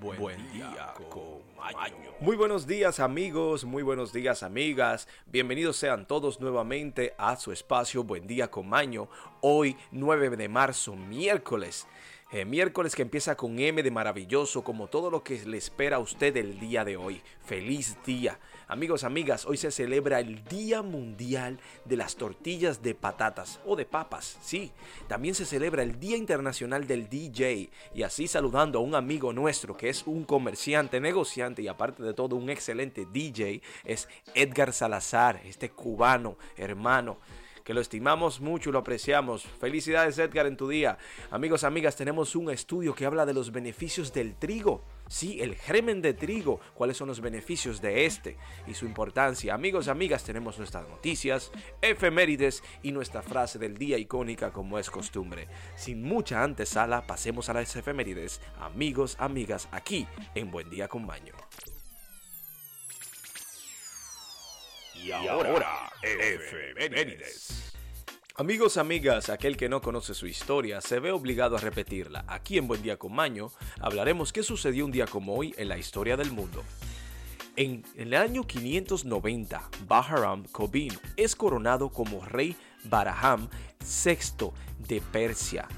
Buen, día, con Maño. Muy buenos días amigos, muy buenos días amigas. Bienvenidos sean todos nuevamente a su espacio Buen día con Maño. Hoy 9 de marzo, miércoles. Eh, miércoles que empieza con M de maravilloso, como todo lo que le espera a usted el día de hoy. Feliz día. Amigos, amigas, hoy se celebra el Día Mundial de las Tortillas de Patatas o de Papas. Sí, también se celebra el Día Internacional del DJ. Y así saludando a un amigo nuestro que es un comerciante, negociante y aparte de todo un excelente DJ, es Edgar Salazar, este cubano hermano que lo estimamos mucho y lo apreciamos. Felicidades Edgar en tu día. Amigos, amigas, tenemos un estudio que habla de los beneficios del trigo. Sí, el germen de trigo, cuáles son los beneficios de este y su importancia. Amigos, amigas, tenemos nuestras noticias, efemérides y nuestra frase del día icónica como es costumbre. Sin mucha antesala, pasemos a las efemérides. Amigos, amigas, aquí en Buen Día con Baño. Y ahora, efemérides. Amigos, amigas, aquel que no conoce su historia se ve obligado a repetirla. Aquí en Buen Día con Maño hablaremos qué sucedió un día como hoy en la historia del mundo. En el año 590, Bahram Kobin es coronado como rey Baraham VI de Persia.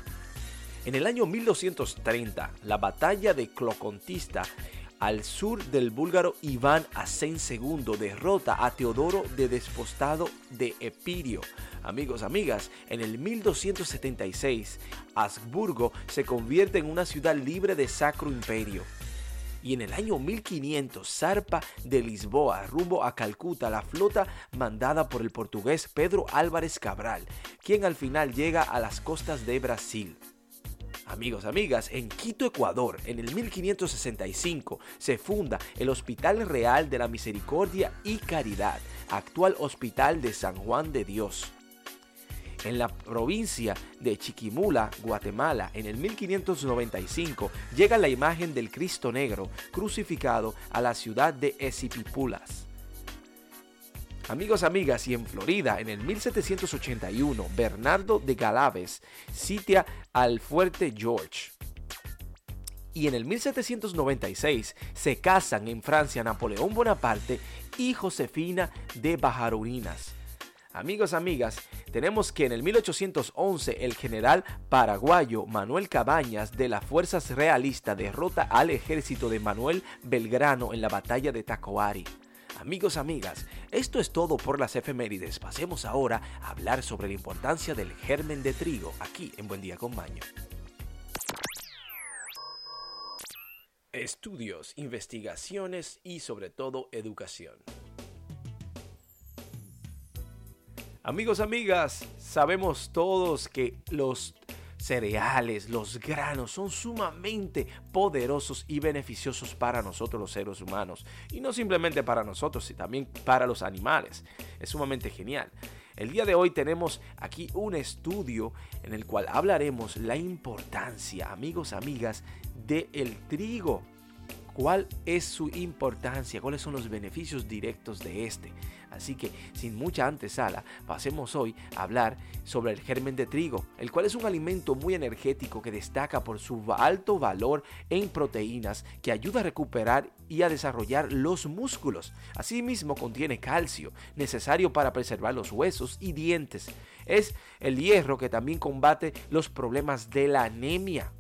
En el año 1230, la batalla de Clocontista al sur del búlgaro Iván Asen II derrota a Teodoro de Despostado de Epirio. Amigos, amigas, en el 1276, Habsburgo se convierte en una ciudad libre de Sacro Imperio. Y en el año 1500 zarpa de Lisboa rumbo a Calcuta la flota mandada por el portugués Pedro Álvarez Cabral, quien al final llega a las costas de Brasil. Amigos, amigas, en Quito, Ecuador, en el 1565, se funda el Hospital Real de la Misericordia y Caridad, actual Hospital de San Juan de Dios. En la provincia de Chiquimula, Guatemala, en el 1595, llega la imagen del Cristo Negro crucificado a la ciudad de Esipipulas. Amigos, amigas, y en Florida, en el 1781, Bernardo de Galaves sitia al fuerte George. Y en el 1796 se casan en Francia Napoleón Bonaparte y Josefina de Bajarurinas. Amigos, amigas, tenemos que en el 1811 el general paraguayo Manuel Cabañas de las fuerzas realistas derrota al ejército de Manuel Belgrano en la batalla de Tacoari. Amigos, amigas, esto es todo por las efemérides. Pasemos ahora a hablar sobre la importancia del germen de trigo aquí en Buen Día con Maño. Estudios, investigaciones y sobre todo educación. Amigos, amigas, sabemos todos que los cereales, los granos son sumamente poderosos y beneficiosos para nosotros los seres humanos. Y no simplemente para nosotros, sino también para los animales. Es sumamente genial. El día de hoy tenemos aquí un estudio en el cual hablaremos la importancia, amigos, amigas, del trigo cuál es su importancia, cuáles son los beneficios directos de este. Así que sin mucha antesala, pasemos hoy a hablar sobre el germen de trigo, el cual es un alimento muy energético que destaca por su alto valor en proteínas que ayuda a recuperar y a desarrollar los músculos. Asimismo contiene calcio, necesario para preservar los huesos y dientes. Es el hierro que también combate los problemas de la anemia.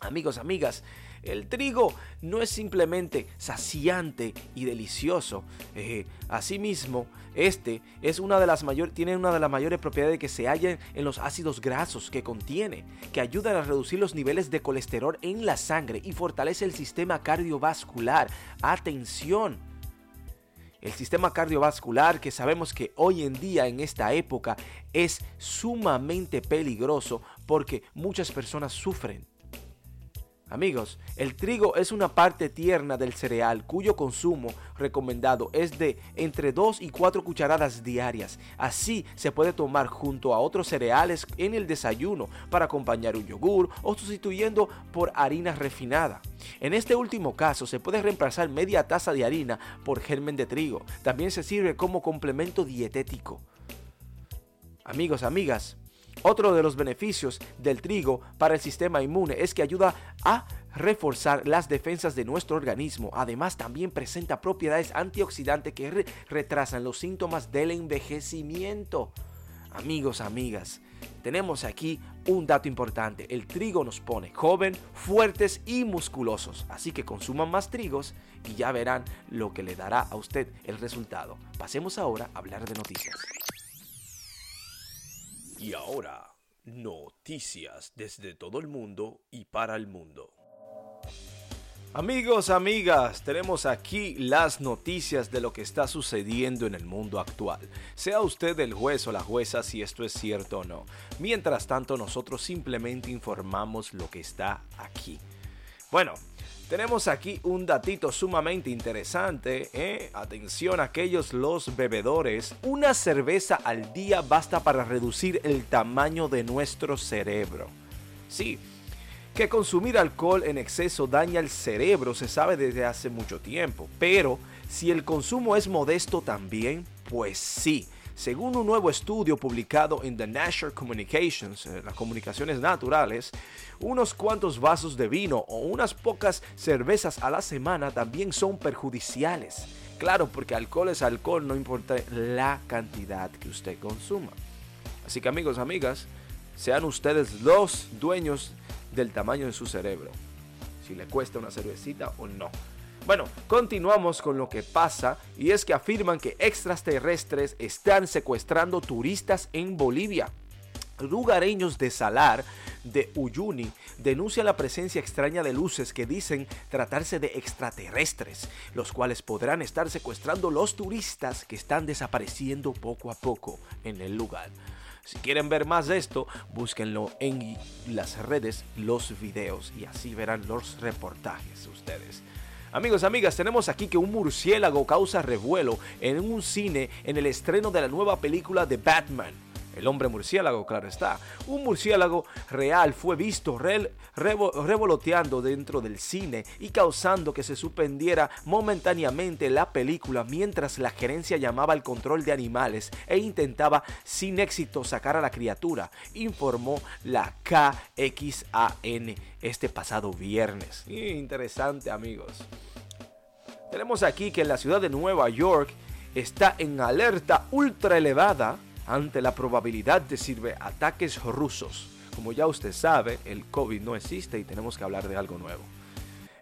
Amigos, amigas, el trigo no es simplemente saciante y delicioso. Eh, asimismo, este es una de las mayores, tiene una de las mayores propiedades que se hallan en los ácidos grasos que contiene, que ayudan a reducir los niveles de colesterol en la sangre y fortalece el sistema cardiovascular. Atención. El sistema cardiovascular que sabemos que hoy en día en esta época es sumamente peligroso porque muchas personas sufren Amigos, el trigo es una parte tierna del cereal cuyo consumo recomendado es de entre 2 y 4 cucharadas diarias. Así se puede tomar junto a otros cereales en el desayuno para acompañar un yogur o sustituyendo por harina refinada. En este último caso se puede reemplazar media taza de harina por germen de trigo. También se sirve como complemento dietético. Amigos, amigas, Otro de los beneficios del trigo para el sistema inmune es que ayuda a reforzar las defensas de nuestro organismo. Además, también presenta propiedades antioxidantes que retrasan los síntomas del envejecimiento. Amigos, amigas, tenemos aquí un dato importante. El trigo nos pone joven, fuertes y musculosos. Así que consuman más trigos y ya verán lo que le dará a usted el resultado. Pasemos ahora a hablar de noticias. Y ahora, noticias desde todo el mundo y para el mundo. Amigos, amigas, tenemos aquí las noticias de lo que está sucediendo en el mundo actual. Sea usted el juez o la jueza si esto es cierto o no. Mientras tanto, nosotros simplemente informamos lo que está aquí. Bueno, tenemos aquí un datito sumamente interesante. ¿eh? Atención aquellos los bebedores. Una cerveza al día basta para reducir el tamaño de nuestro cerebro. Sí, que consumir alcohol en exceso daña el cerebro se sabe desde hace mucho tiempo, pero si el consumo es modesto también, pues sí. Según un nuevo estudio publicado en The Nature Communications, eh, las comunicaciones naturales, unos cuantos vasos de vino o unas pocas cervezas a la semana también son perjudiciales. Claro, porque alcohol es alcohol, no importa la cantidad que usted consuma. Así que amigos, amigas, sean ustedes los dueños del tamaño de su cerebro. Si le cuesta una cervecita o no. Bueno, continuamos con lo que pasa y es que afirman que extraterrestres están secuestrando turistas en Bolivia. Lugareños de Salar, de Uyuni, denuncian la presencia extraña de luces que dicen tratarse de extraterrestres, los cuales podrán estar secuestrando los turistas que están desapareciendo poco a poco en el lugar. Si quieren ver más de esto, búsquenlo en las redes, los videos y así verán los reportajes ustedes. Amigos, amigas, tenemos aquí que un murciélago causa revuelo en un cine en el estreno de la nueva película de Batman. El hombre murciélago, claro está. Un murciélago real fue visto revoloteando dentro del cine y causando que se suspendiera momentáneamente la película mientras la gerencia llamaba al control de animales e intentaba sin éxito sacar a la criatura, informó la KXAN este pasado viernes. Interesante amigos. Tenemos aquí que la ciudad de Nueva York está en alerta ultra elevada ante la probabilidad de ataques rusos. Como ya usted sabe, el COVID no existe y tenemos que hablar de algo nuevo.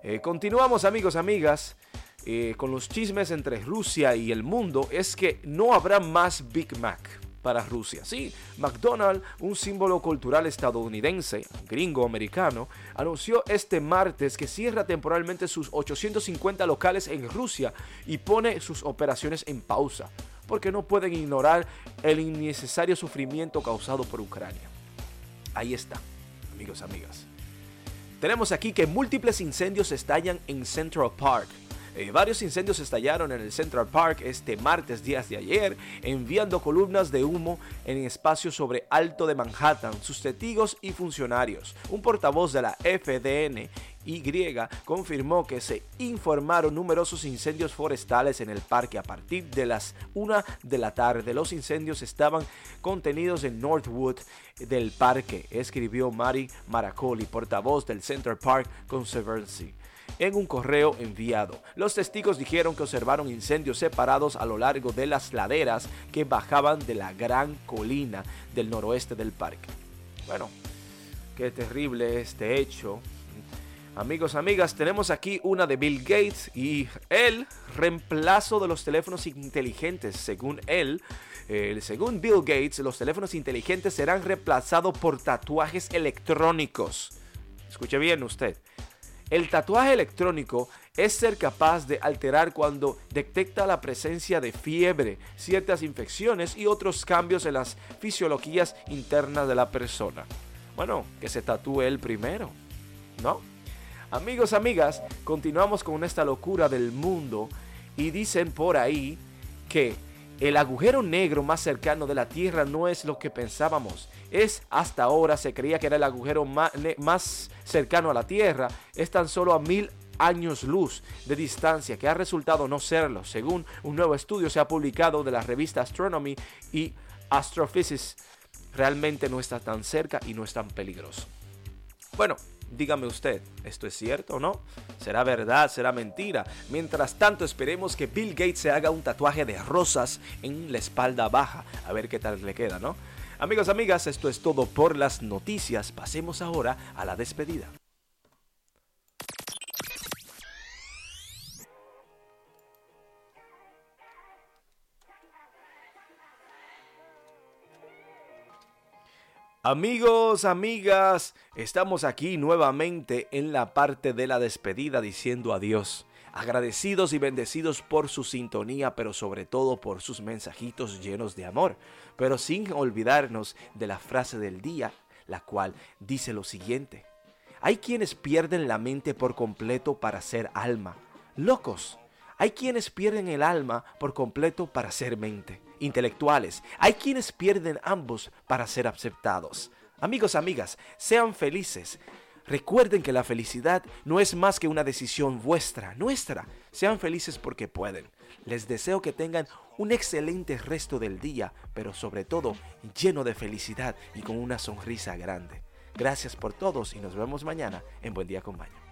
Eh, continuamos amigos, amigas, eh, con los chismes entre Rusia y el mundo. Es que no habrá más Big Mac para Rusia. Sí, McDonald's, un símbolo cultural estadounidense, gringo americano, anunció este martes que cierra temporalmente sus 850 locales en Rusia y pone sus operaciones en pausa porque no pueden ignorar el innecesario sufrimiento causado por Ucrania. Ahí está, amigos, amigas. Tenemos aquí que múltiples incendios estallan en Central Park. Eh, varios incendios estallaron en el Central Park este martes, días de ayer, enviando columnas de humo en espacios sobre Alto de Manhattan, sus testigos y funcionarios. Un portavoz de la FDN y confirmó que se informaron numerosos incendios forestales en el parque a partir de las 1 de la tarde. Los incendios estaban contenidos en Northwood del parque, escribió Mari Maracoli, portavoz del Central Park Conservancy en un correo enviado. Los testigos dijeron que observaron incendios separados a lo largo de las laderas que bajaban de la gran colina del noroeste del parque. Bueno, qué terrible este hecho. Amigos, amigas, tenemos aquí una de Bill Gates y el reemplazo de los teléfonos inteligentes. Según él, según Bill Gates, los teléfonos inteligentes serán reemplazados por tatuajes electrónicos. Escuche bien usted. El tatuaje electrónico es ser capaz de alterar cuando detecta la presencia de fiebre, ciertas infecciones y otros cambios en las fisiologías internas de la persona. Bueno, que se tatúe él primero, ¿no? Amigos, amigas, continuamos con esta locura del mundo y dicen por ahí que el agujero negro más cercano de la Tierra no es lo que pensábamos. Es hasta ahora se creía que era el agujero más, cercano a la Tierra. Es tan solo a mil años luz de distancia que ha resultado no serlo. Según un nuevo estudio se ha publicado de la revista Astronomy y Astrophysics realmente no está tan cerca y no es tan peligroso. Bueno, dígame usted, ¿esto es cierto o no? ¿Será verdad? ¿Será mentira? Mientras tanto, esperemos que Bill Gates se haga un tatuaje de rosas en la espalda baja. A ver qué tal le queda, ¿no? Amigos, amigas, esto es todo por las noticias. Pasemos ahora a la despedida. Amigos, amigas, estamos aquí nuevamente en la parte de la despedida diciendo adiós. Agradecidos y bendecidos por su sintonía, pero sobre todo por sus mensajitos llenos de amor. Pero sin olvidarnos de la frase del día, la cual dice lo siguiente. Hay quienes pierden la mente por completo para ser alma. Locos. Hay quienes pierden el alma por completo para ser mente intelectuales. Hay quienes pierden ambos para ser aceptados. Amigos, amigas, sean felices. Recuerden que la felicidad no es más que una decisión vuestra, nuestra. Sean felices porque pueden. Les deseo que tengan un excelente resto del día, pero sobre todo lleno de felicidad y con una sonrisa grande. Gracias por todos y nos vemos mañana en Buen Día con Baño.